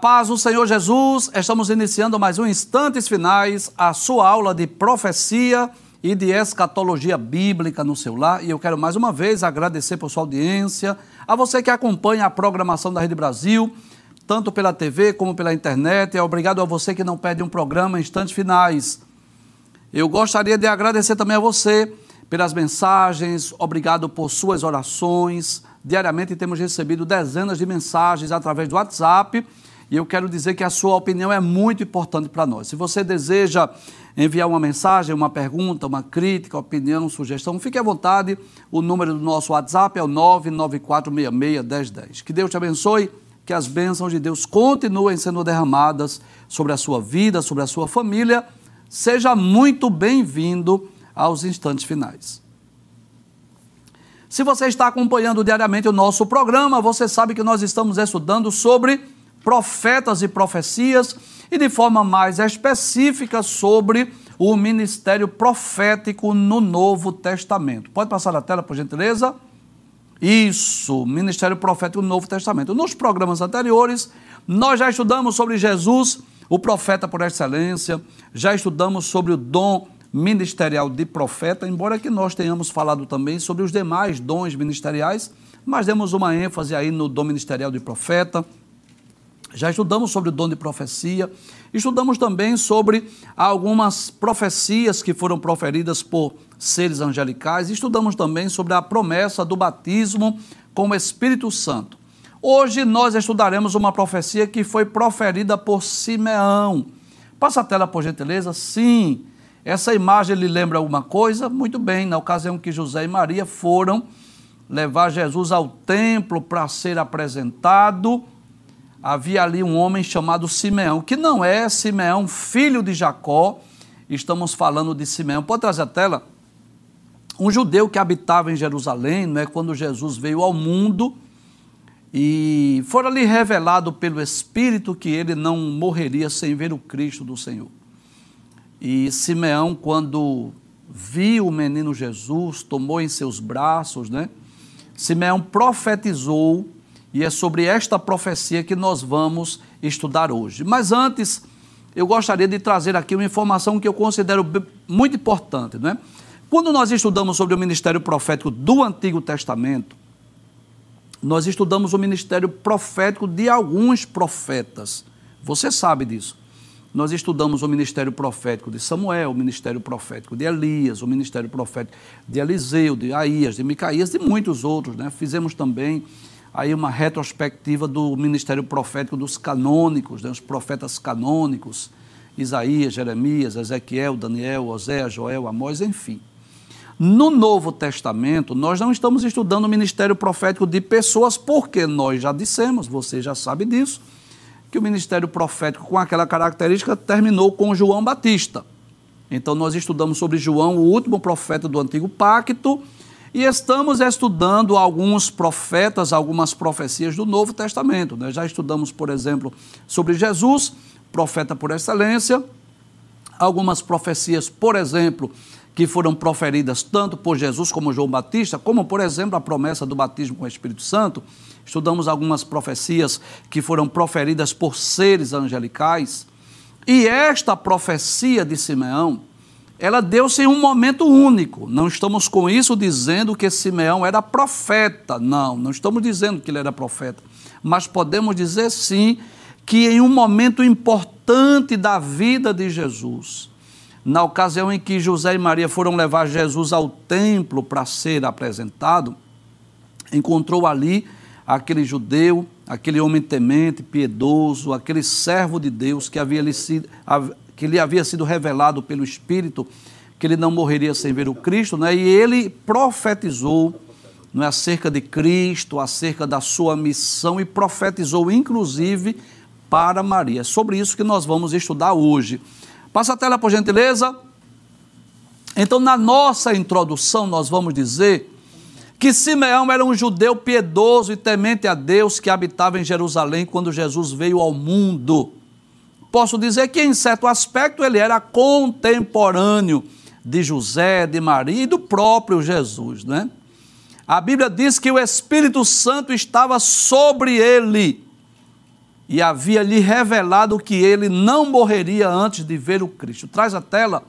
Paz do Senhor Jesus, estamos iniciando mais um Instantes Finais, a sua aula de profecia e de escatologia bíblica no seu lar. E eu quero mais uma vez agradecer por sua audiência, a você que acompanha a programação da Rede Brasil, tanto pela TV como pela internet. E obrigado a você que não perde um programa Instantes Finais. Eu gostaria de agradecer também a você pelas mensagens, obrigado por suas orações. Diariamente temos recebido dezenas de mensagens através do WhatsApp e eu quero dizer que a sua opinião é muito importante para nós. Se você deseja enviar uma mensagem, uma pergunta, uma crítica, opinião, sugestão, fique à vontade. O número do nosso WhatsApp é o 994661010. Que Deus te abençoe, que as bênçãos de Deus continuem sendo derramadas sobre a sua vida, sobre a sua família. Seja muito bem-vindo aos instantes finais. Se você está acompanhando diariamente o nosso programa, você sabe que nós estamos estudando sobre profetas e profecias e de forma mais específica sobre o ministério profético no Novo Testamento. Pode passar a tela, por gentileza? Isso, ministério profético no Novo Testamento. Nos programas anteriores, nós já estudamos sobre Jesus, o profeta por excelência, já estudamos sobre o dom ministerial de profeta, embora que nós tenhamos falado também sobre os demais dons ministeriais, mas demos uma ênfase aí no dom ministerial de profeta, já estudamos sobre o dom de profecia, estudamos também sobre algumas profecias que foram proferidas por seres angelicais, estudamos também sobre a promessa do batismo com o Espírito Santo. Hoje nós estudaremos uma profecia que foi proferida por Simeão. Passa a tela, por gentileza. Sim, essa imagem lhe lembra alguma coisa? Muito bem, na ocasião que José e Maria foram levar Jesus ao templo para ser apresentado havia ali um homem chamado Simeão, que não é Simeão, filho de Jacó, estamos falando de Simeão. Pode trazer a tela? Um judeu que habitava em Jerusalém, né, quando Jesus veio ao mundo, e foi ali revelado pelo Espírito que ele não morreria sem ver o Cristo do Senhor. E Simeão, quando viu o menino Jesus, tomou em seus braços, né? Simeão profetizou e é sobre esta profecia que nós vamos estudar hoje. Mas antes, eu gostaria de trazer aqui uma informação que eu considero muito importante. Né? Quando nós estudamos sobre o ministério profético do Antigo Testamento, nós estudamos o ministério profético de alguns profetas. Você sabe disso. Nós estudamos o ministério profético de Samuel, o ministério profético de Elias, o ministério profético de Eliseu, de Aías, de Micaías, de muitos outros. Né? Fizemos também aí uma retrospectiva do ministério profético dos canônicos, né, os profetas canônicos, Isaías, Jeremias, Ezequiel, Daniel, Oséias, Joel, Amós, enfim. No Novo Testamento, nós não estamos estudando o ministério profético de pessoas, porque nós já dissemos, você já sabe disso, que o ministério profético com aquela característica terminou com João Batista. Então, nós estudamos sobre João, o último profeta do Antigo Pacto, e estamos estudando alguns profetas, algumas profecias do Novo Testamento. Né? Já estudamos, por exemplo, sobre Jesus, profeta por excelência, algumas profecias, por exemplo, que foram proferidas tanto por Jesus como João Batista, como, por exemplo, a promessa do batismo com o Espírito Santo. Estudamos algumas profecias que foram proferidas por seres angelicais. E esta profecia de Simeão, ela deu-se em um momento único. Não estamos com isso dizendo que Simeão era profeta. Não, não estamos dizendo que ele era profeta. Mas podemos dizer sim que em um momento importante da vida de Jesus, na ocasião em que José e Maria foram levar Jesus ao templo para ser apresentado, encontrou ali aquele judeu, aquele homem temente, piedoso, aquele servo de Deus que havia sido, que lhe havia sido revelado pelo Espírito que ele não morreria sem ver o Cristo, né? e ele profetizou não é, acerca de Cristo, acerca da sua missão, e profetizou inclusive para Maria. É sobre isso que nós vamos estudar hoje. Passa a tela, por gentileza. Então, na nossa introdução, nós vamos dizer que Simeão era um judeu piedoso e temente a Deus que habitava em Jerusalém quando Jesus veio ao mundo posso dizer que, em certo aspecto, ele era contemporâneo de José, de Maria e do próprio Jesus, né? A Bíblia diz que o Espírito Santo estava sobre ele. e havia lhe revelado que ele não morreria antes de ver o Cristo. Traz a tela.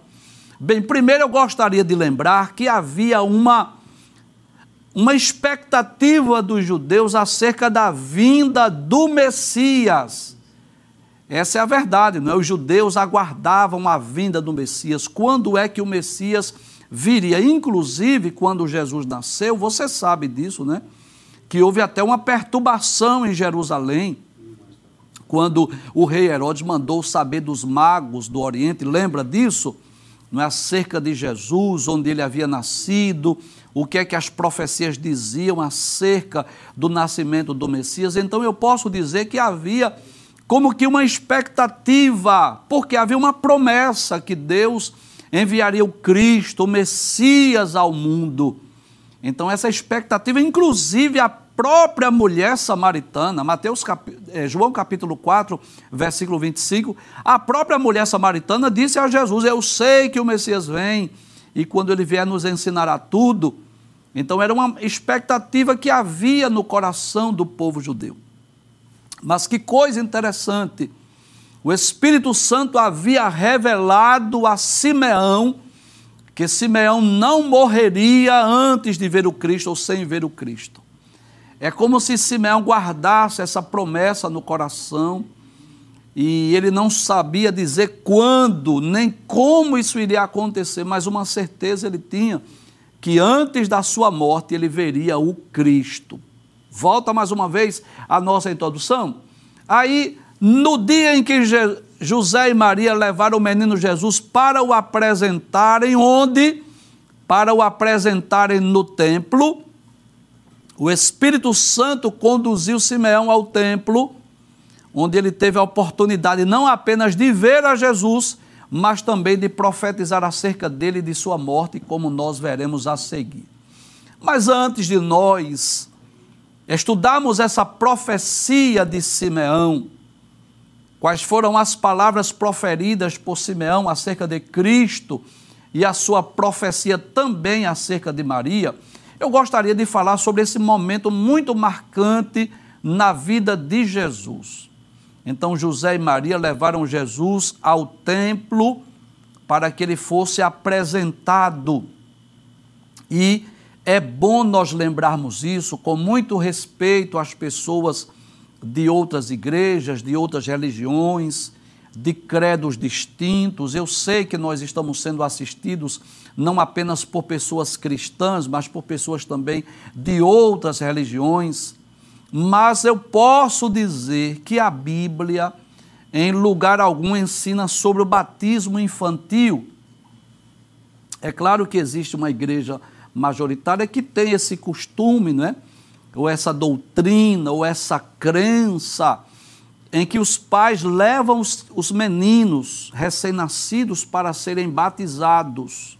Bem, primeiro eu gostaria de lembrar que havia uma uma expectativa dos judeus acerca da vinda do Messias. Essa é a verdade, não é? Os judeus aguardavam a vinda do Messias. Quando é que o Messias viria? Inclusive, quando Jesus nasceu, você sabe disso, né? Que houve até uma perturbação em Jerusalém quando o rei Herodes mandou saber dos magos do Oriente, lembra disso? Não é acerca de Jesus, onde ele havia nascido, o que é que as profecias diziam acerca do nascimento do Messias. Então eu posso dizer que havia como que uma expectativa, porque havia uma promessa que Deus enviaria o Cristo, o Messias ao mundo. Então essa expectativa, inclusive a própria mulher samaritana, Mateus cap... Eh, João capítulo 4, versículo 25, a própria mulher samaritana disse a Jesus: Eu sei que o Messias vem e quando ele vier nos ensinará tudo. Então era uma expectativa que havia no coração do povo judeu. Mas que coisa interessante, o Espírito Santo havia revelado a Simeão que Simeão não morreria antes de ver o Cristo ou sem ver o Cristo. É como se Simeão guardasse essa promessa no coração e ele não sabia dizer quando nem como isso iria acontecer, mas uma certeza ele tinha que antes da sua morte ele veria o Cristo. Volta mais uma vez a nossa introdução. Aí, no dia em que José e Maria levaram o menino Jesus para o apresentarem, onde? Para o apresentarem no templo, o Espírito Santo conduziu Simeão ao templo, onde ele teve a oportunidade não apenas de ver a Jesus, mas também de profetizar acerca dele e de sua morte, como nós veremos a seguir. Mas antes de nós estudarmos essa profecia de Simeão, quais foram as palavras proferidas por Simeão acerca de Cristo e a sua profecia também acerca de Maria, eu gostaria de falar sobre esse momento muito marcante na vida de Jesus. Então, José e Maria levaram Jesus ao templo para que ele fosse apresentado. E é bom nós lembrarmos isso com muito respeito às pessoas de outras igrejas, de outras religiões, de credos distintos. Eu sei que nós estamos sendo assistidos não apenas por pessoas cristãs, mas por pessoas também de outras religiões. Mas eu posso dizer que a Bíblia, em lugar algum, ensina sobre o batismo infantil. É claro que existe uma igreja majoritária que tem esse costume, não é? ou essa doutrina, ou essa crença em que os pais levam os, os meninos recém-nascidos para serem batizados.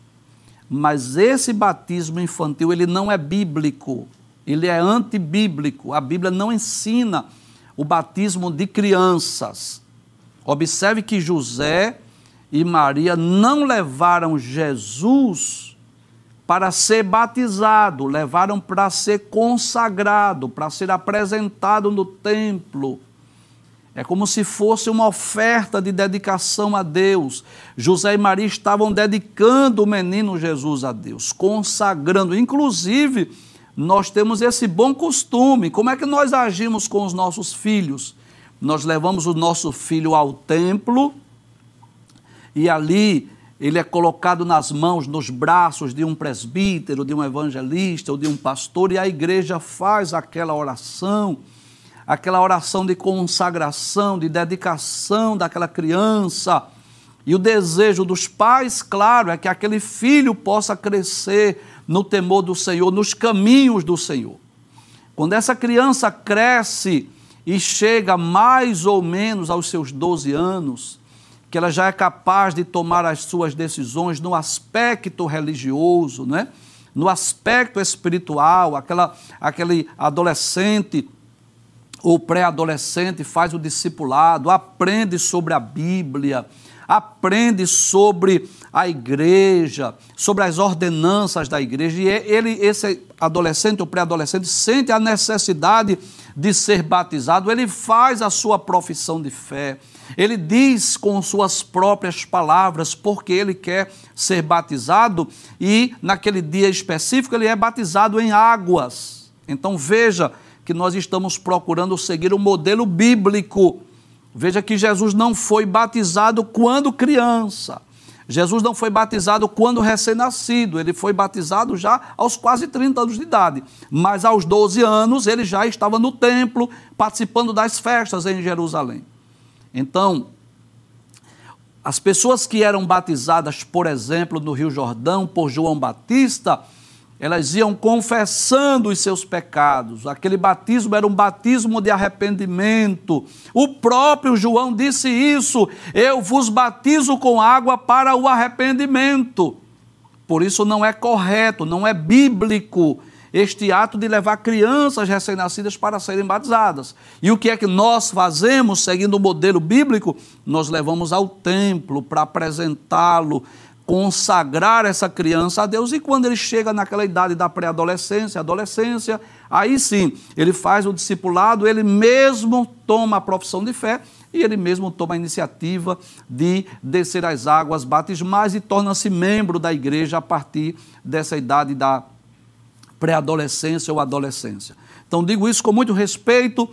Mas esse batismo infantil, ele não é bíblico, ele é antibíblico. A Bíblia não ensina o batismo de crianças. Observe que José e Maria não levaram Jesus para ser batizado, levaram para ser consagrado, para ser apresentado no templo. É como se fosse uma oferta de dedicação a Deus. José e Maria estavam dedicando o menino Jesus a Deus, consagrando. Inclusive, nós temos esse bom costume. Como é que nós agimos com os nossos filhos? Nós levamos o nosso filho ao templo e ali ele é colocado nas mãos, nos braços de um presbítero, de um evangelista ou de um pastor, e a igreja faz aquela oração, aquela oração de consagração, de dedicação daquela criança. E o desejo dos pais, claro, é que aquele filho possa crescer no temor do Senhor, nos caminhos do Senhor. Quando essa criança cresce e chega mais ou menos aos seus 12 anos, que ela já é capaz de tomar as suas decisões no aspecto religioso, né? no aspecto espiritual, aquela, aquele adolescente ou pré-adolescente faz o discipulado, aprende sobre a Bíblia, aprende sobre a igreja, sobre as ordenanças da igreja, e ele, esse adolescente ou pré-adolescente, sente a necessidade de ser batizado, ele faz a sua profissão de fé, ele diz com suas próprias palavras porque ele quer ser batizado e naquele dia específico ele é batizado em águas. Então veja que nós estamos procurando seguir o modelo bíblico. Veja que Jesus não foi batizado quando criança. Jesus não foi batizado quando recém-nascido, ele foi batizado já aos quase 30 anos de idade. Mas aos 12 anos ele já estava no templo, participando das festas em Jerusalém. Então, as pessoas que eram batizadas, por exemplo, no Rio Jordão por João Batista, elas iam confessando os seus pecados. Aquele batismo era um batismo de arrependimento. O próprio João disse isso: Eu vos batizo com água para o arrependimento. Por isso não é correto, não é bíblico este ato de levar crianças recém-nascidas para serem batizadas. E o que é que nós fazemos, seguindo o modelo bíblico? Nós levamos ao templo para apresentá-lo consagrar essa criança a Deus e quando ele chega naquela idade da pré-adolescência, adolescência, aí sim, ele faz o discipulado, ele mesmo toma a profissão de fé e ele mesmo toma a iniciativa de descer as águas batismais e torna-se membro da igreja a partir dessa idade da pré-adolescência ou adolescência. Então digo isso com muito respeito,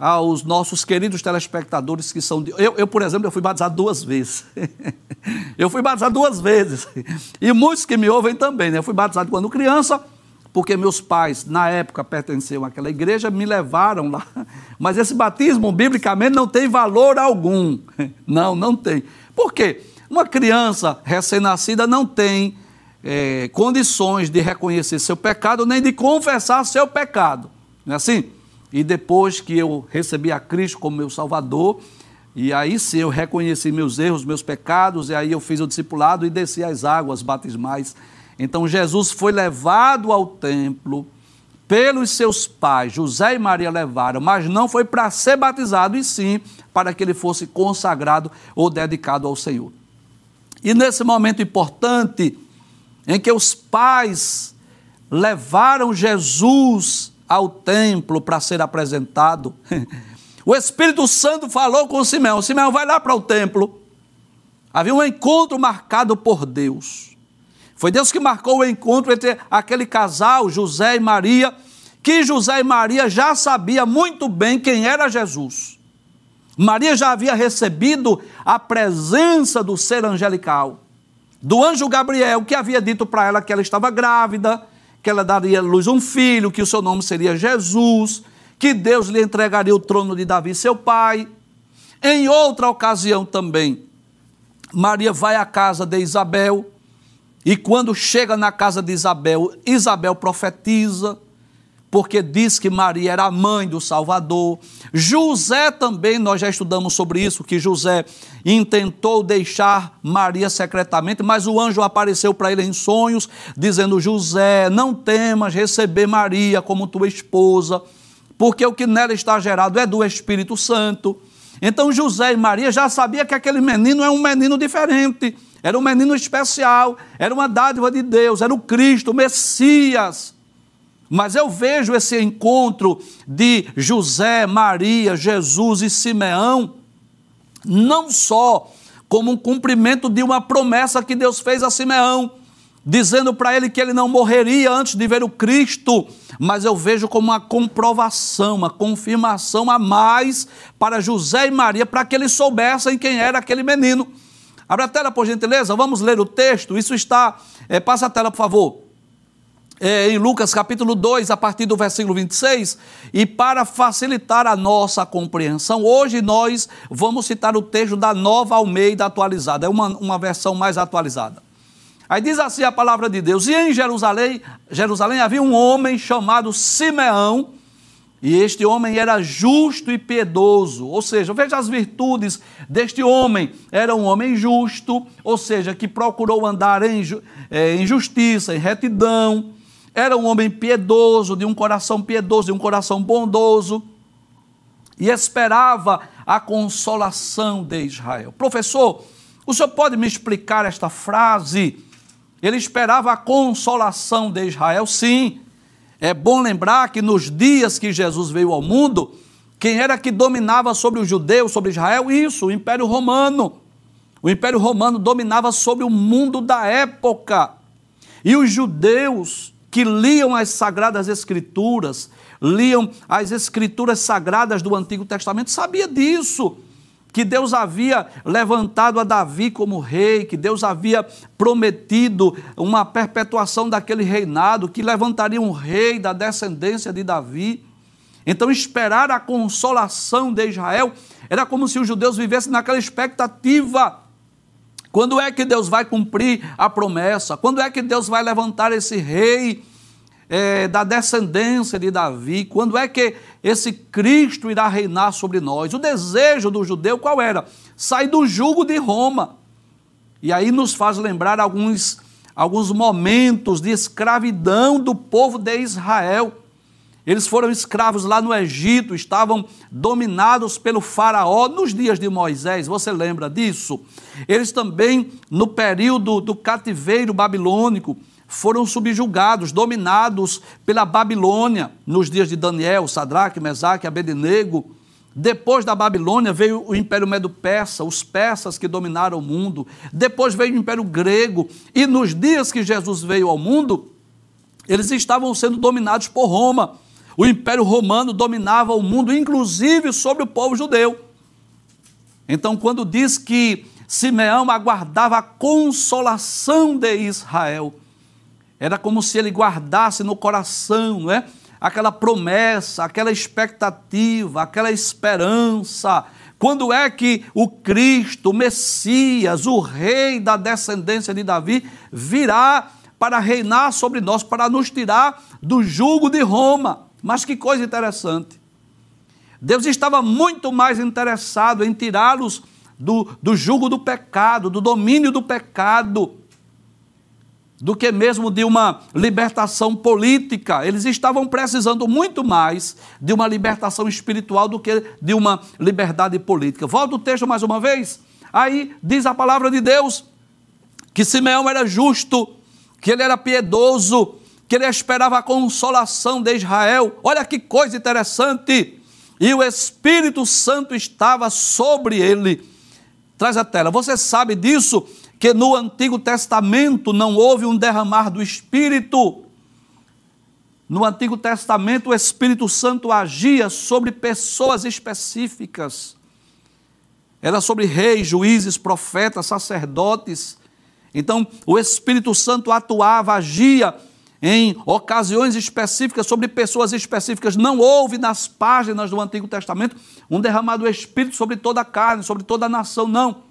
aos nossos queridos telespectadores que são de. Eu, eu por exemplo, eu fui batizado duas vezes. eu fui batizado duas vezes. E muitos que me ouvem também, né? Eu fui batizado quando criança, porque meus pais, na época, pertenciam àquela igreja, me levaram lá. Mas esse batismo, biblicamente, não tem valor algum. Não, não tem. Por quê? Uma criança recém-nascida não tem é, condições de reconhecer seu pecado, nem de confessar seu pecado. Não é assim? E depois que eu recebi a Cristo como meu Salvador, e aí sim eu reconheci meus erros, meus pecados, e aí eu fiz o discipulado e desci as águas batismais. Então Jesus foi levado ao templo pelos seus pais, José e Maria levaram, mas não foi para ser batizado, e sim para que ele fosse consagrado ou dedicado ao Senhor. E nesse momento importante, em que os pais levaram Jesus ao templo para ser apresentado, o Espírito Santo falou com Simeão: Simeão, vai lá para o templo. Havia um encontro marcado por Deus. Foi Deus que marcou o encontro entre aquele casal, José e Maria, que José e Maria já sabia muito bem quem era Jesus. Maria já havia recebido a presença do ser angelical, do anjo Gabriel, que havia dito para ela que ela estava grávida, que ela daria à luz um filho, que o seu nome seria Jesus, que Deus lhe entregaria o trono de Davi, seu pai. Em outra ocasião também, Maria vai à casa de Isabel, e quando chega na casa de Isabel, Isabel profetiza, porque diz que Maria era a mãe do Salvador. José também, nós já estudamos sobre isso, que José intentou deixar Maria secretamente, mas o anjo apareceu para ele em sonhos, dizendo: José, não temas receber Maria como tua esposa, porque o que nela está gerado é do Espírito Santo. Então José e Maria já sabiam que aquele menino é um menino diferente, era um menino especial, era uma dádiva de Deus, era o Cristo, o Messias. Mas eu vejo esse encontro de José, Maria, Jesus e Simeão não só como um cumprimento de uma promessa que Deus fez a Simeão, dizendo para ele que ele não morreria antes de ver o Cristo, mas eu vejo como uma comprovação, uma confirmação a mais para José e Maria, para que eles soubessem quem era aquele menino. Abra a tela, por gentileza, vamos ler o texto. Isso está. É, passa a tela, por favor é, em Lucas capítulo 2, a partir do versículo 26, e para facilitar a nossa compreensão, hoje nós vamos citar o texto da nova Almeida atualizada, é uma, uma versão mais atualizada. Aí diz assim a palavra de Deus: E em Jerusalém, Jerusalém havia um homem chamado Simeão, e este homem era justo e piedoso, ou seja, veja as virtudes deste homem. Era um homem justo, ou seja, que procurou andar em, é, em justiça, em retidão, era um homem piedoso, de um coração piedoso, de um coração bondoso, e esperava a consolação de Israel. Professor, O senhor pode me explicar esta frase? Ele esperava a consolação de Israel? Sim. É bom lembrar que nos dias que Jesus veio ao mundo, quem era que dominava sobre os judeus, sobre Israel? Isso, o Império Romano. O Império Romano dominava sobre o mundo da época. E os judeus que liam as sagradas escrituras, liam as escrituras sagradas do Antigo Testamento, sabia disso que Deus havia levantado a Davi como rei, que Deus havia prometido uma perpetuação daquele reinado, que levantaria um rei da descendência de Davi. Então, esperar a consolação de Israel era como se os judeus vivessem naquela expectativa. Quando é que Deus vai cumprir a promessa? Quando é que Deus vai levantar esse rei é, da descendência de Davi? Quando é que esse Cristo irá reinar sobre nós? O desejo do judeu qual era? Sair do jugo de Roma. E aí nos faz lembrar alguns, alguns momentos de escravidão do povo de Israel. Eles foram escravos lá no Egito, estavam dominados pelo Faraó nos dias de Moisés, você lembra disso? Eles também, no período do cativeiro babilônico, foram subjugados, dominados pela Babilônia nos dias de Daniel, Sadraque, Mesaque, Abednego. Depois da Babilônia veio o Império Medo-Persa, os persas que dominaram o mundo. Depois veio o Império Grego. E nos dias que Jesus veio ao mundo, eles estavam sendo dominados por Roma. O Império Romano dominava o mundo, inclusive sobre o povo judeu. Então, quando diz que Simeão aguardava a consolação de Israel, era como se ele guardasse no coração, não é? Aquela promessa, aquela expectativa, aquela esperança. Quando é que o Cristo, o Messias, o Rei da descendência de Davi, virá para reinar sobre nós, para nos tirar do jugo de Roma? Mas que coisa interessante. Deus estava muito mais interessado em tirá-los do, do jugo do pecado, do domínio do pecado, do que mesmo de uma libertação política. Eles estavam precisando muito mais de uma libertação espiritual do que de uma liberdade política. Volta o texto mais uma vez. Aí diz a palavra de Deus que Simeão era justo, que ele era piedoso, que ele esperava a consolação de Israel. Olha que coisa interessante! E o Espírito Santo estava sobre ele. Traz a tela. Você sabe disso? que no Antigo Testamento não houve um derramar do Espírito. No Antigo Testamento, o Espírito Santo agia sobre pessoas específicas. Era sobre reis, juízes, profetas, sacerdotes. Então, o Espírito Santo atuava, agia em ocasiões específicas sobre pessoas específicas. Não houve nas páginas do Antigo Testamento um derramado do Espírito sobre toda a carne, sobre toda a nação, não.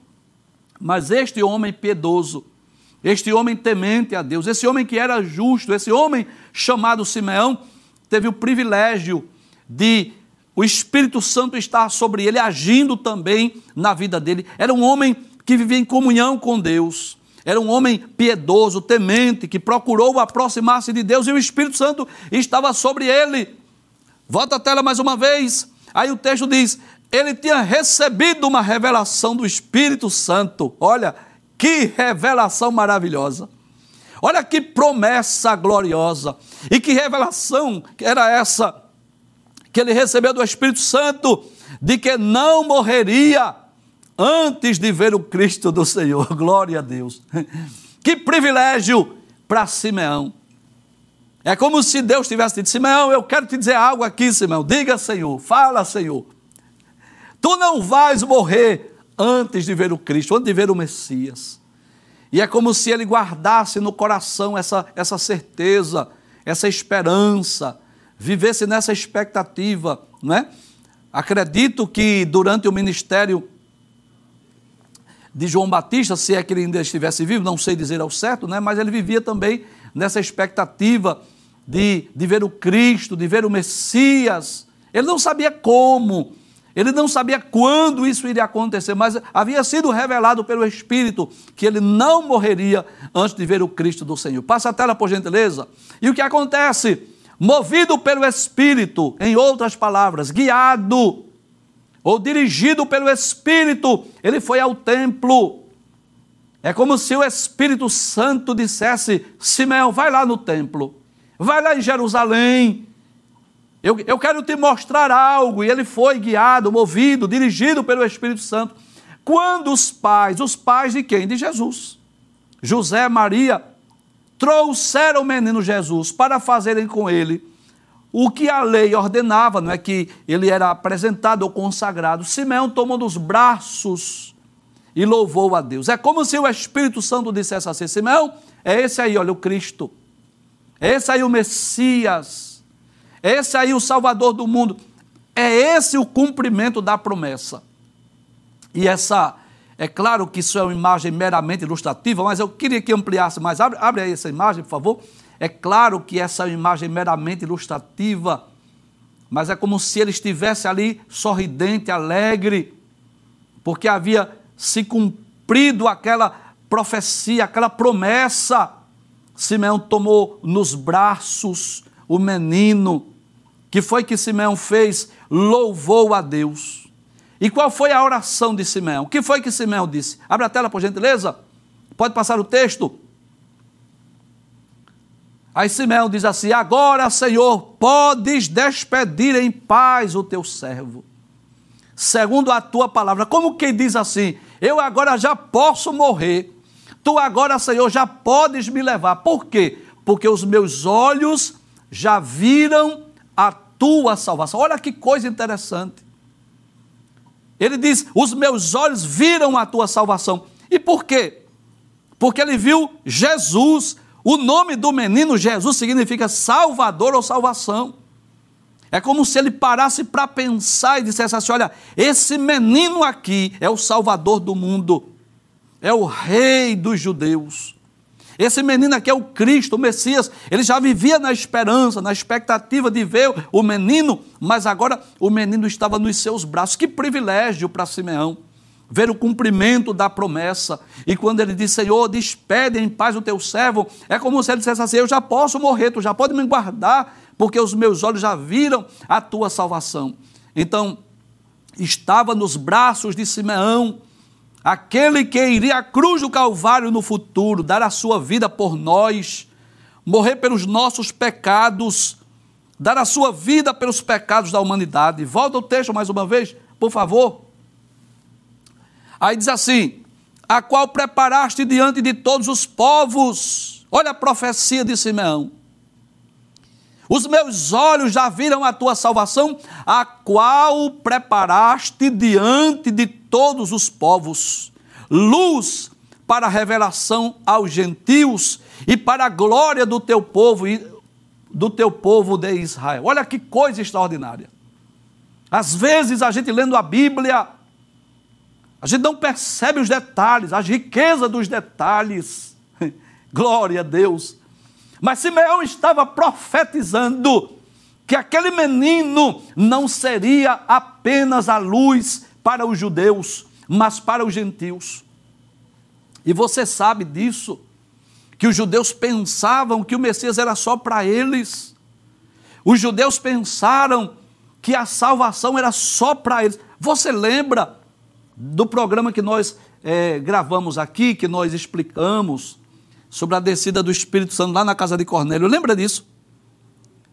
Mas este homem piedoso, este homem temente a Deus, esse homem que era justo, esse homem chamado Simeão, teve o privilégio de o Espírito Santo estar sobre ele, agindo também na vida dele. Era um homem que vivia em comunhão com Deus. Era um homem piedoso, temente, que procurou aproximar-se de Deus e o Espírito Santo estava sobre ele. Volta a tela mais uma vez. Aí o texto diz: ele tinha recebido uma revelação do Espírito Santo. Olha, que revelação maravilhosa. Olha que promessa gloriosa. E que revelação era essa que ele recebeu do Espírito Santo de que não morreria antes de ver o Cristo do Senhor. Glória a Deus. Que privilégio para Simeão. É como se Deus tivesse dito: Simeão, eu quero te dizer algo aqui, Simeão. Diga, Senhor. Fala, Senhor. Tu não vais morrer antes de ver o Cristo, antes de ver o Messias. E é como se ele guardasse no coração essa, essa certeza, essa esperança, vivesse nessa expectativa, não é? Acredito que durante o ministério de João Batista, se é que ele ainda estivesse vivo, não sei dizer ao certo, né? mas ele vivia também nessa expectativa de, de ver o Cristo, de ver o Messias. Ele não sabia como, ele não sabia quando isso iria acontecer, mas havia sido revelado pelo Espírito que ele não morreria antes de ver o Cristo do Senhor. Passa a tela, por gentileza. E o que acontece? Movido pelo Espírito, em outras palavras, guiado ou dirigido pelo Espírito, ele foi ao templo. É como se o Espírito Santo dissesse: Simeão, vai lá no templo, vai lá em Jerusalém. Eu, eu quero te mostrar algo. E ele foi guiado, movido, dirigido pelo Espírito Santo. Quando os pais, os pais de quem? De Jesus, José, Maria, trouxeram o menino Jesus para fazerem com ele o que a lei ordenava, não é que ele era apresentado ou consagrado. Simeão tomou nos braços e louvou a Deus. É como se o Espírito Santo dissesse assim: Simeão, é esse aí, olha, o Cristo. É esse aí o Messias. É esse aí o Salvador do mundo. É esse o cumprimento da promessa. E essa, é claro que isso é uma imagem meramente ilustrativa, mas eu queria que ampliasse mais. Abre, abre aí essa imagem, por favor. É claro que essa é imagem meramente ilustrativa, mas é como se ele estivesse ali sorridente, alegre, porque havia se cumprido aquela profecia, aquela promessa. Simeão tomou nos braços o menino. Que foi que Simeão fez? Louvou a Deus. E qual foi a oração de Simeão? O que foi que Simeão disse? Abre a tela, por gentileza. Pode passar o texto. Aí Simeão diz assim: Agora, Senhor, podes despedir em paz o teu servo, segundo a tua palavra. Como quem diz assim: eu agora já posso morrer. Tu agora, Senhor, já podes me levar. Por quê? Porque os meus olhos já viram a tua salvação. Olha que coisa interessante. Ele diz: Os meus olhos viram a tua salvação. E por quê? Porque ele viu Jesus. O nome do menino Jesus significa Salvador ou salvação. É como se ele parasse para pensar e dissesse assim: olha, esse menino aqui é o Salvador do mundo, é o Rei dos judeus. Esse menino aqui é o Cristo, o Messias. Ele já vivia na esperança, na expectativa de ver o menino, mas agora o menino estava nos seus braços. Que privilégio para Simeão ver o cumprimento da promessa. E quando ele diz, Senhor, despede em paz o teu servo, é como se ele dissesse assim: Eu já posso morrer, tu já pode me guardar porque os meus olhos já viram a tua salvação. Então, estava nos braços de Simeão, aquele que iria à cruz do Calvário no futuro, dar a sua vida por nós, morrer pelos nossos pecados, dar a sua vida pelos pecados da humanidade. Volta o texto mais uma vez, por favor. Aí diz assim: a qual preparaste diante de todos os povos. Olha a profecia de Simeão os meus olhos já viram a tua salvação, a qual preparaste diante de todos os povos, luz para a revelação aos gentios e para a glória do teu povo e do teu povo de Israel. Olha que coisa extraordinária. Às vezes a gente lendo a Bíblia, a gente não percebe os detalhes, a riqueza dos detalhes. Glória a Deus. Mas Simeão estava profetizando que aquele menino não seria apenas a luz para os judeus, mas para os gentios. E você sabe disso, que os judeus pensavam que o Messias era só para eles. Os judeus pensaram que a salvação era só para eles. Você lembra do programa que nós é, gravamos aqui, que nós explicamos sobre a descida do Espírito Santo lá na casa de Cornélio. Lembra disso?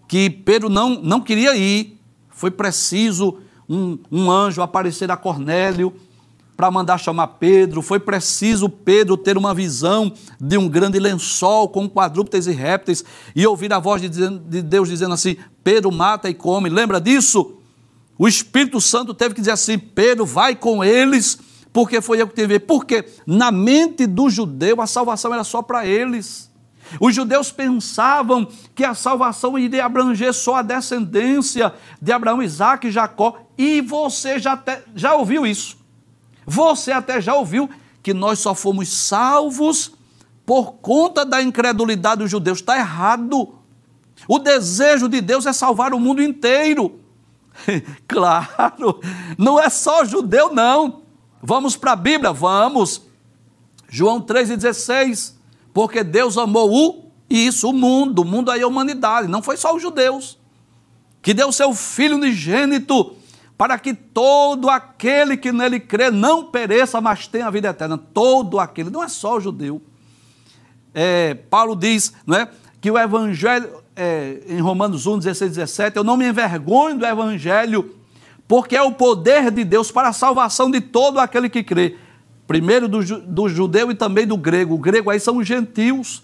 Que Pedro não, não queria ir, foi preciso um, um anjo aparecer a Cornélio para mandar chamar Pedro, foi preciso Pedro ter uma visão de um grande lençol com quadrúpedes e répteis e ouvir a voz de, de Deus dizendo assim: Pedro mata e come. Lembra disso? O Espírito Santo teve que dizer assim: Pedro, vai com eles porque foi eu que tive. Porque na mente do judeu a salvação era só para eles. Os judeus pensavam que a salvação iria abranger só a descendência de Abraão, Isaac e Jacó. E você já, até, já ouviu isso. Você até já ouviu que nós só fomos salvos por conta da incredulidade dos judeus. Está errado. O desejo de Deus é salvar o mundo inteiro. claro, não é só judeu, não. Vamos para a Bíblia? Vamos. João 3,16. Porque Deus amou o isso, o mundo, o mundo aí é a humanidade, não foi só os judeus, que deu seu Filho unigênito para que todo aquele que nele crê não pereça, mas tenha a vida eterna. Todo aquele, não é só o judeu. É, Paulo diz não é, que o evangelho, é, em Romanos 1, 16, 17, eu não me envergonho do evangelho, porque é o poder de Deus para a salvação de todo aquele que crê. Primeiro do, do judeu e também do grego. O grego aí são os gentios.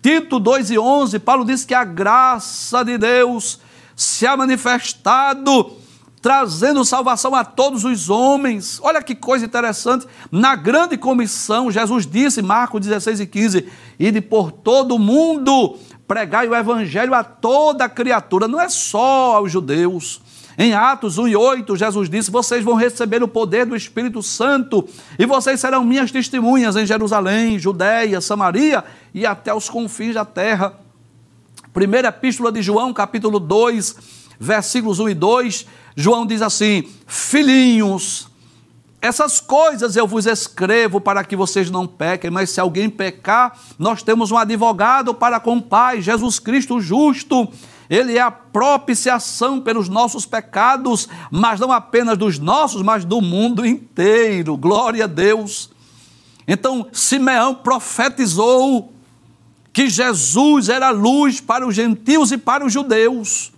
Tito 2 e 11, Paulo diz que a graça de Deus se ha manifestado trazendo salvação a todos os homens. Olha que coisa interessante. Na grande comissão, Jesus disse, Marcos 16 e 15, ide por todo o mundo, pregai o evangelho a toda criatura, não é só aos judeus. Em Atos 1 e 8, Jesus disse: Vocês vão receber o poder do Espírito Santo e vocês serão minhas testemunhas em Jerusalém, Judéia, Samaria e até os confins da terra. Primeira Epístola de João, capítulo 2, versículos 1 e 2, João diz assim: Filhinhos, essas coisas eu vos escrevo para que vocês não pequem, mas se alguém pecar, nós temos um advogado para com o Pai, Jesus Cristo justo. Ele é a propiciação pelos nossos pecados, mas não apenas dos nossos, mas do mundo inteiro. Glória a Deus. Então, Simeão profetizou que Jesus era luz para os gentios e para os judeus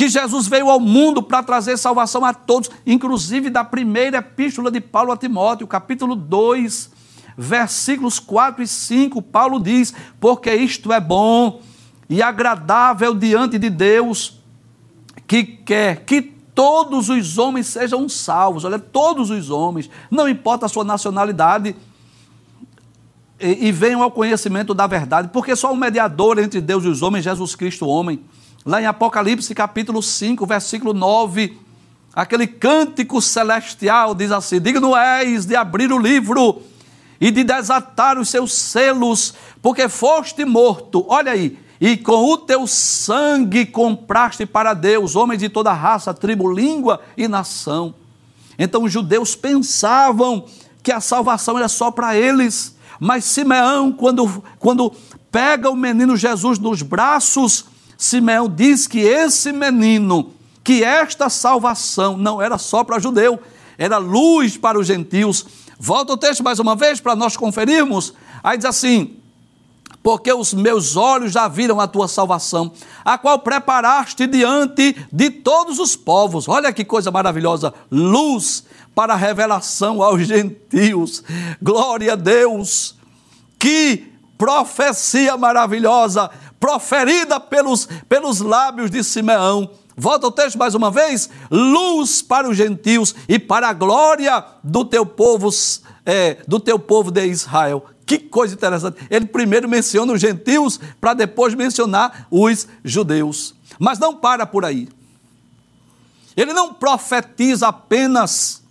que Jesus veio ao mundo para trazer salvação a todos, inclusive da primeira epístola de Paulo a Timóteo, capítulo 2, versículos 4 e 5, Paulo diz: Porque isto é bom e agradável diante de Deus, que quer que todos os homens sejam salvos. Olha, todos os homens, não importa a sua nacionalidade, e, e venham ao conhecimento da verdade, porque só um mediador entre Deus e os homens, Jesus Cristo, homem. Lá em Apocalipse capítulo 5, versículo 9, aquele cântico celestial diz assim: Digno és de abrir o livro e de desatar os seus selos, porque foste morto. Olha aí, e com o teu sangue compraste para Deus homens de toda raça, tribo, língua e nação. Então os judeus pensavam que a salvação era só para eles, mas Simeão, quando, quando pega o menino Jesus nos braços, Simeão diz que esse menino, que esta salvação não era só para judeu, era luz para os gentios. Volta o texto mais uma vez para nós conferirmos. Aí diz assim: porque os meus olhos já viram a tua salvação, a qual preparaste diante de todos os povos. Olha que coisa maravilhosa! Luz para a revelação aos gentios. Glória a Deus! Que profecia maravilhosa! proferida pelos, pelos lábios de Simeão. Volta o texto mais uma vez: luz para os gentios e para a glória do teu povo, é, do teu povo de Israel. Que coisa interessante. Ele primeiro menciona os gentios para depois mencionar os judeus. Mas não para por aí. Ele não profetiza apenas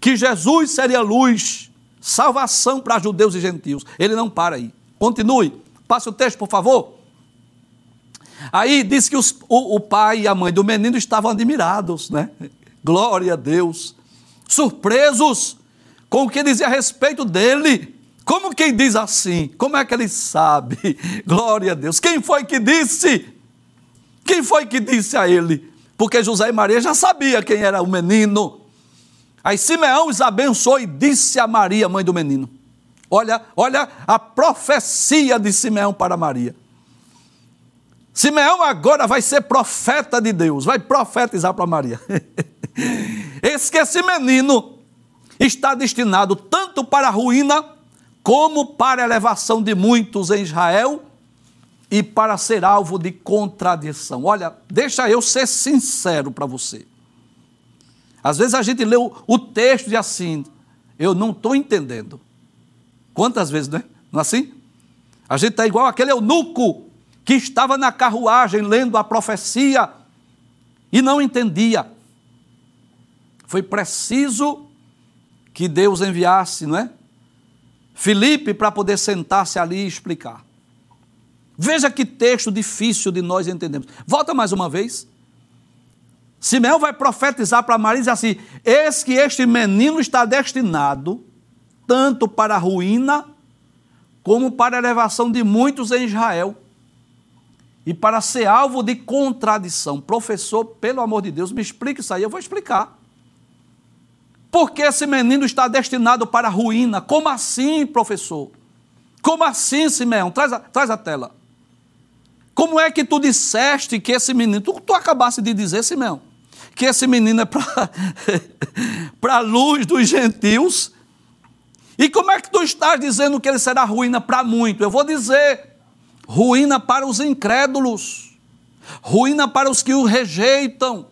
que Jesus seria luz, salvação para judeus e gentios. Ele não para aí. Continue. Passe o texto, por favor. Aí diz que os, o, o pai e a mãe do menino estavam admirados, né? Glória a Deus. Surpresos com o que dizia a respeito dele. Como quem diz assim? Como é que ele sabe? Glória a Deus. Quem foi que disse? Quem foi que disse a ele? Porque José e Maria já sabia quem era o menino. Aí Simeão os abençoou e disse a Maria, mãe do menino. Olha, olha a profecia de Simeão para Maria. Simeão agora vai ser profeta de Deus, vai profetizar para Maria. Esse que esse menino está destinado tanto para a ruína como para a elevação de muitos em Israel e para ser alvo de contradição. Olha, deixa eu ser sincero para você. Às vezes a gente lê o, o texto e assim, eu não estou entendendo. Quantas vezes, né? Não é assim? A gente está igual aquele eunuco que estava na carruagem lendo a profecia e não entendia. Foi preciso que Deus enviasse, não é? Felipe para poder sentar-se ali e explicar. Veja que texto difícil de nós entendermos. Volta mais uma vez. Simeão vai profetizar para Maria e diz assim: Eis que este menino está destinado tanto para a ruína como para a elevação de muitos em Israel e para ser alvo de contradição. Professor, pelo amor de Deus, me explique isso aí, eu vou explicar. Porque esse menino está destinado para a ruína. Como assim, professor? Como assim, Simeão? Traz a, traz a tela. Como é que tu disseste que esse menino. Tu, tu acabaste de dizer, Simeão, que esse menino é para a luz dos gentios. E como é que tu estás dizendo que ele será ruína para muito? Eu vou dizer: ruína para os incrédulos, ruína para os que o rejeitam,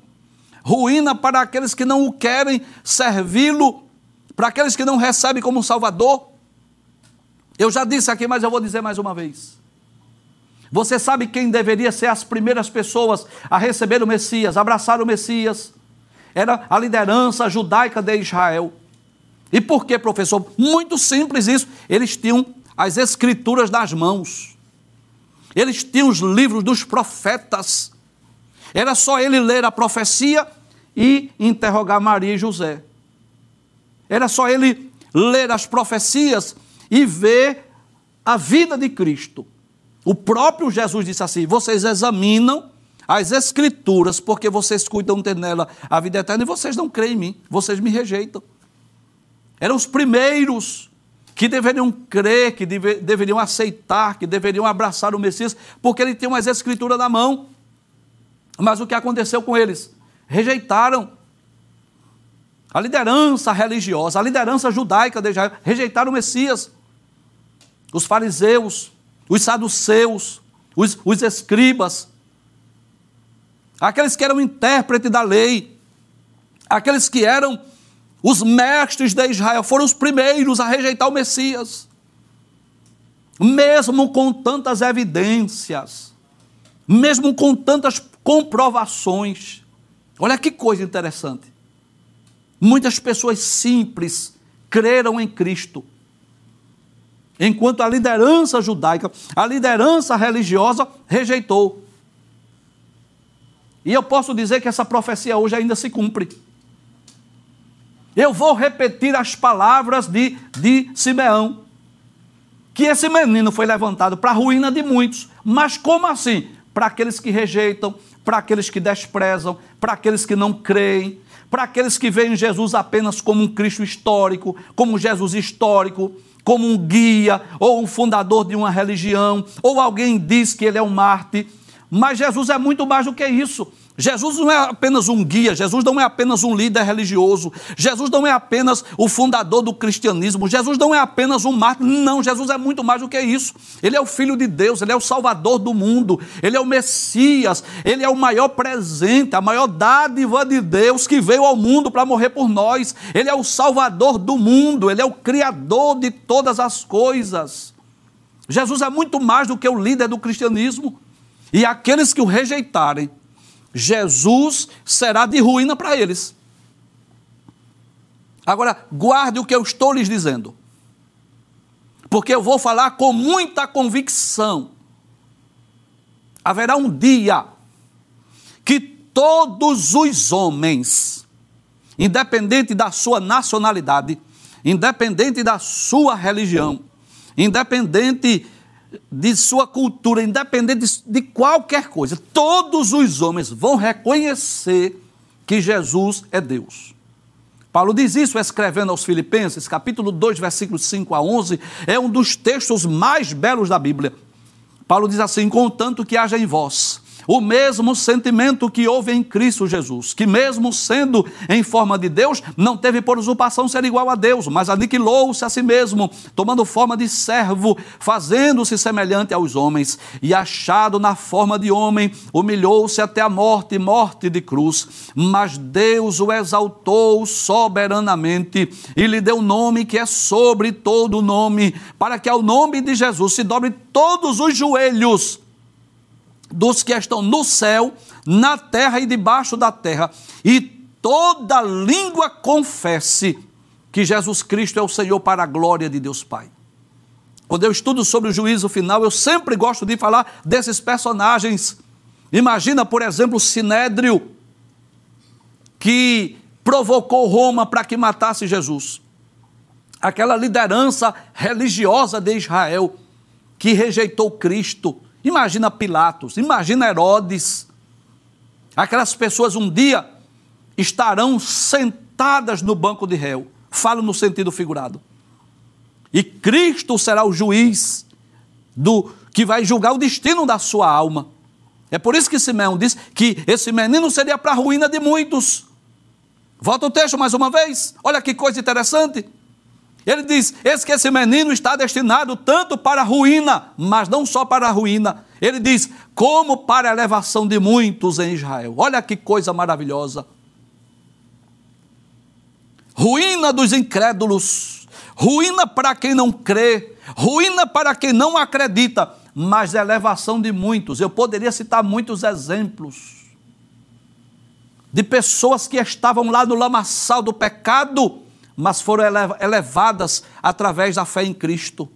ruína para aqueles que não o querem servi-lo, para aqueles que não recebem como Salvador. Eu já disse aqui, mas eu vou dizer mais uma vez. Você sabe quem deveria ser as primeiras pessoas a receber o Messias, abraçar o Messias? Era a liderança judaica de Israel. E por que, professor? Muito simples isso. Eles tinham as escrituras nas mãos. Eles tinham os livros dos profetas. Era só ele ler a profecia e interrogar Maria e José. Era só ele ler as profecias e ver a vida de Cristo. O próprio Jesus disse assim: vocês examinam as Escrituras, porque vocês cuidam ter nela a vida eterna e vocês não creem em mim, vocês me rejeitam. Eram os primeiros que deveriam crer, que deve, deveriam aceitar, que deveriam abraçar o Messias, porque ele tem umas Escrituras na mão. Mas o que aconteceu com eles? Rejeitaram. A liderança religiosa, a liderança judaica de Israel, rejeitaram o Messias. Os fariseus, os saduceus, os, os escribas, aqueles que eram intérpretes da lei, aqueles que eram os mestres de Israel, foram os primeiros a rejeitar o Messias. Mesmo com tantas evidências, mesmo com tantas comprovações. Olha que coisa interessante. Muitas pessoas simples creram em Cristo, enquanto a liderança judaica, a liderança religiosa rejeitou. E eu posso dizer que essa profecia hoje ainda se cumpre. Eu vou repetir as palavras de, de Simeão. Que esse menino foi levantado para a ruína de muitos. Mas como assim? Para aqueles que rejeitam, para aqueles que desprezam, para aqueles que não creem, para aqueles que veem Jesus apenas como um Cristo histórico, como Jesus histórico, como um guia ou um fundador de uma religião, ou alguém diz que ele é um Marte. Mas Jesus é muito mais do que isso. Jesus não é apenas um guia, Jesus não é apenas um líder religioso, Jesus não é apenas o fundador do cristianismo, Jesus não é apenas um mártir, não, Jesus é muito mais do que isso. Ele é o Filho de Deus, ele é o Salvador do mundo, ele é o Messias, ele é o maior presente, a maior dádiva de Deus que veio ao mundo para morrer por nós, ele é o Salvador do mundo, ele é o Criador de todas as coisas. Jesus é muito mais do que o líder do cristianismo, e aqueles que o rejeitarem, Jesus será de ruína para eles. Agora, guarde o que eu estou lhes dizendo, porque eu vou falar com muita convicção. Haverá um dia que todos os homens, independente da sua nacionalidade, independente da sua religião, independente de sua cultura, independente de, de qualquer coisa, todos os homens vão reconhecer que Jesus é Deus. Paulo diz isso escrevendo aos Filipenses, capítulo 2, versículos 5 a 11, é um dos textos mais belos da Bíblia. Paulo diz assim: Contanto que haja em vós o mesmo sentimento que houve em Cristo Jesus, que mesmo sendo em forma de Deus, não teve por usurpação ser igual a Deus, mas aniquilou-se a si mesmo, tomando forma de servo, fazendo-se semelhante aos homens, e achado na forma de homem, humilhou-se até a morte, morte de cruz. Mas Deus o exaltou soberanamente e lhe deu nome que é sobre todo nome, para que ao nome de Jesus se dobre todos os joelhos dos que estão no céu, na terra e debaixo da terra, e toda língua confesse que Jesus Cristo é o Senhor para a glória de Deus Pai. Quando eu estudo sobre o juízo final, eu sempre gosto de falar desses personagens. Imagina, por exemplo, Sinédrio, que provocou Roma para que matasse Jesus. Aquela liderança religiosa de Israel que rejeitou Cristo Imagina Pilatos, imagina Herodes. Aquelas pessoas um dia estarão sentadas no banco de réu. Falo no sentido figurado. E Cristo será o juiz do que vai julgar o destino da sua alma. É por isso que Simeão diz que esse menino seria para a ruína de muitos. Volta o texto mais uma vez. Olha que coisa interessante. Ele diz: Esse que esse menino está destinado tanto para a ruína, mas não só para a ruína. Ele diz: como para a elevação de muitos em Israel. Olha que coisa maravilhosa. Ruína dos incrédulos, ruína para quem não crê, ruína para quem não acredita, mas elevação de muitos. Eu poderia citar muitos exemplos de pessoas que estavam lá no lamaçal do pecado, mas foram elevadas através da fé em Cristo.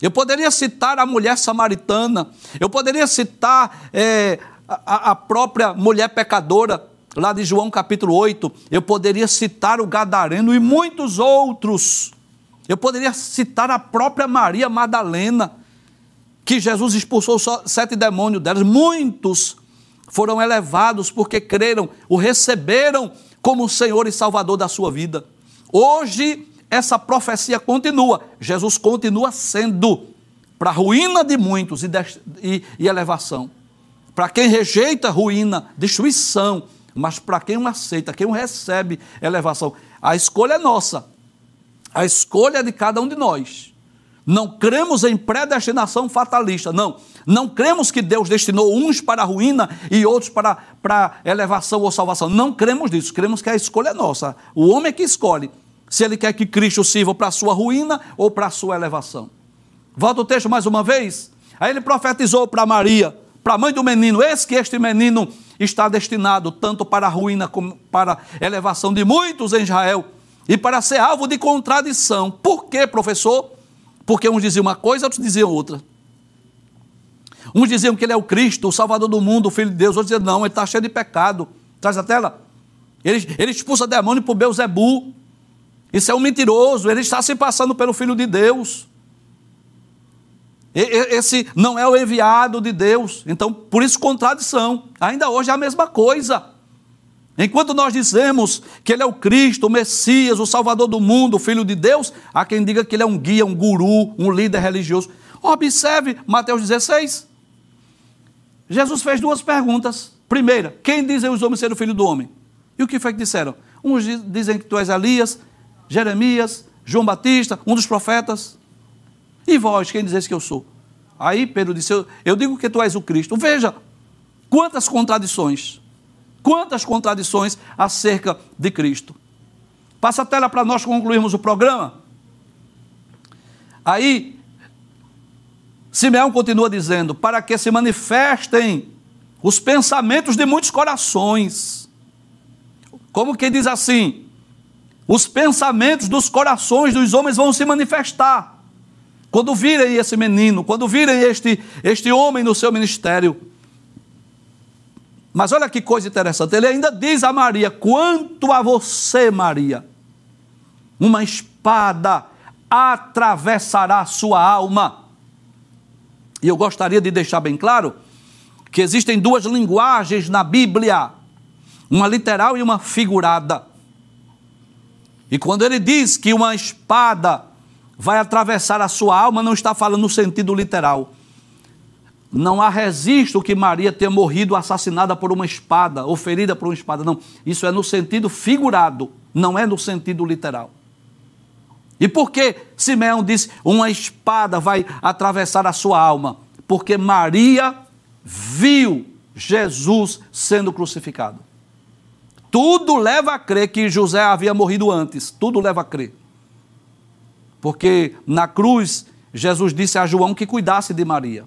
Eu poderia citar a mulher samaritana, eu poderia citar é, a, a própria mulher pecadora, lá de João capítulo 8, eu poderia citar o Gadareno e muitos outros. Eu poderia citar a própria Maria Madalena, que Jesus expulsou sete demônios delas. Muitos foram elevados porque creram, o receberam como Senhor e Salvador da sua vida. Hoje, essa profecia continua. Jesus continua sendo para ruína de muitos e, e, e elevação. Para quem rejeita, ruína, destruição. Mas para quem o aceita, quem o recebe, elevação. A escolha é nossa. A escolha é de cada um de nós. Não cremos em predestinação fatalista, não. Não cremos que Deus destinou uns para a ruína e outros para, para elevação ou salvação. Não cremos nisso. Cremos que a escolha é nossa. O homem é que escolhe se ele quer que Cristo sirva para a sua ruína ou para a sua elevação. Volta o texto mais uma vez. Aí ele profetizou para Maria, para a mãe do menino: Eis que este menino está destinado tanto para a ruína como para a elevação de muitos em Israel e para ser alvo de contradição. Por quê, professor? Porque uns diziam uma coisa, outros diziam outra. Uns diziam que ele é o Cristo, o Salvador do mundo, o Filho de Deus. Outros diziam, não, ele está cheio de pecado. Traz a tela. Ele, ele expulsa demônio por Beuzebu. Isso é um mentiroso. Ele está se passando pelo Filho de Deus. Esse não é o enviado de Deus. Então, por isso, contradição. Ainda hoje é a mesma coisa. Enquanto nós dizemos que Ele é o Cristo, o Messias, o Salvador do mundo, o Filho de Deus, há quem diga que Ele é um guia, um guru, um líder religioso. Observe Mateus 16. Jesus fez duas perguntas. Primeira, quem dizem os homens ser o Filho do Homem? E o que foi que disseram? Uns dizem que tu és Elias, Jeremias, João Batista, um dos profetas. E vós, quem dizes que eu sou? Aí Pedro disse: Eu digo que tu és o Cristo. Veja quantas contradições. Quantas contradições acerca de Cristo. Passa a tela para nós concluirmos o programa. Aí, Simeão continua dizendo: para que se manifestem os pensamentos de muitos corações. Como que diz assim? Os pensamentos dos corações dos homens vão se manifestar. Quando virem esse menino, quando virem este, este homem no seu ministério. Mas olha que coisa interessante, ele ainda diz a Maria: quanto a você, Maria, uma espada atravessará sua alma. E eu gostaria de deixar bem claro que existem duas linguagens na Bíblia, uma literal e uma figurada. E quando ele diz que uma espada vai atravessar a sua alma, não está falando no sentido literal não há registro que Maria tenha morrido assassinada por uma espada ou ferida por uma espada. Não. Isso é no sentido figurado, não é no sentido literal. E por que Simeão disse uma espada vai atravessar a sua alma? Porque Maria viu Jesus sendo crucificado. Tudo leva a crer que José havia morrido antes. Tudo leva a crer. Porque na cruz, Jesus disse a João que cuidasse de Maria.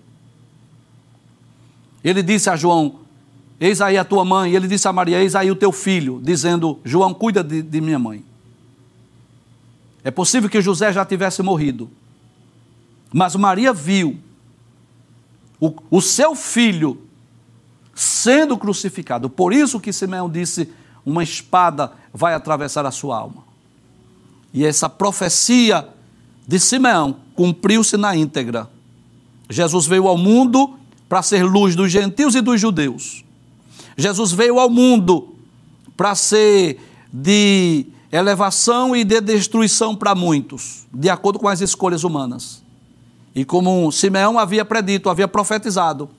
Ele disse a João: Eis aí a tua mãe. E ele disse a Maria: Eis aí o teu filho, dizendo: João, cuida de, de minha mãe. É possível que José já tivesse morrido, mas Maria viu o, o seu filho sendo crucificado. Por isso que Simeão disse: Uma espada vai atravessar a sua alma. E essa profecia de Simeão cumpriu-se na íntegra. Jesus veio ao mundo para ser luz dos gentios e dos judeus. Jesus veio ao mundo para ser de elevação e de destruição para muitos, de acordo com as escolhas humanas. E como Simeão havia predito, havia profetizado,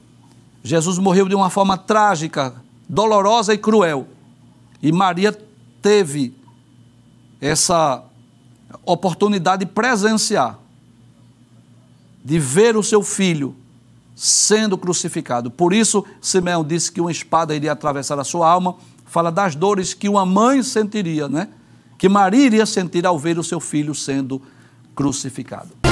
Jesus morreu de uma forma trágica, dolorosa e cruel. E Maria teve essa oportunidade de presenciar, de ver o seu filho sendo crucificado. Por isso, Simeão disse que uma espada iria atravessar a sua alma, fala das dores que uma mãe sentiria, né? Que Maria iria sentir ao ver o seu filho sendo crucificado.